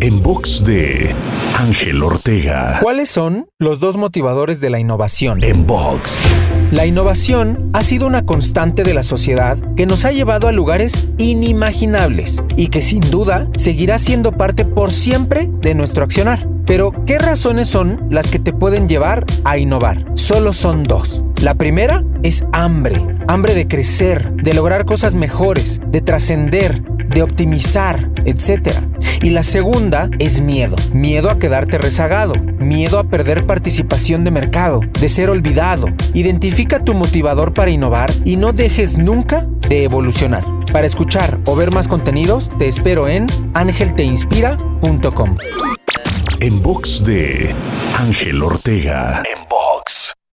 En box de Ángel Ortega. ¿Cuáles son los dos motivadores de la innovación? En box. La innovación ha sido una constante de la sociedad que nos ha llevado a lugares inimaginables y que sin duda seguirá siendo parte por siempre de nuestro accionar. Pero, ¿qué razones son las que te pueden llevar a innovar? Solo son dos. La primera es hambre, hambre de crecer, de lograr cosas mejores, de trascender, de optimizar, etc. Y la segunda es miedo, miedo a quedarte rezagado, miedo a perder participación de mercado, de ser olvidado. Identifica tu motivador para innovar y no dejes nunca de evolucionar. Para escuchar o ver más contenidos, te espero en angelteinspira.com. En box de Ángel Ortega. En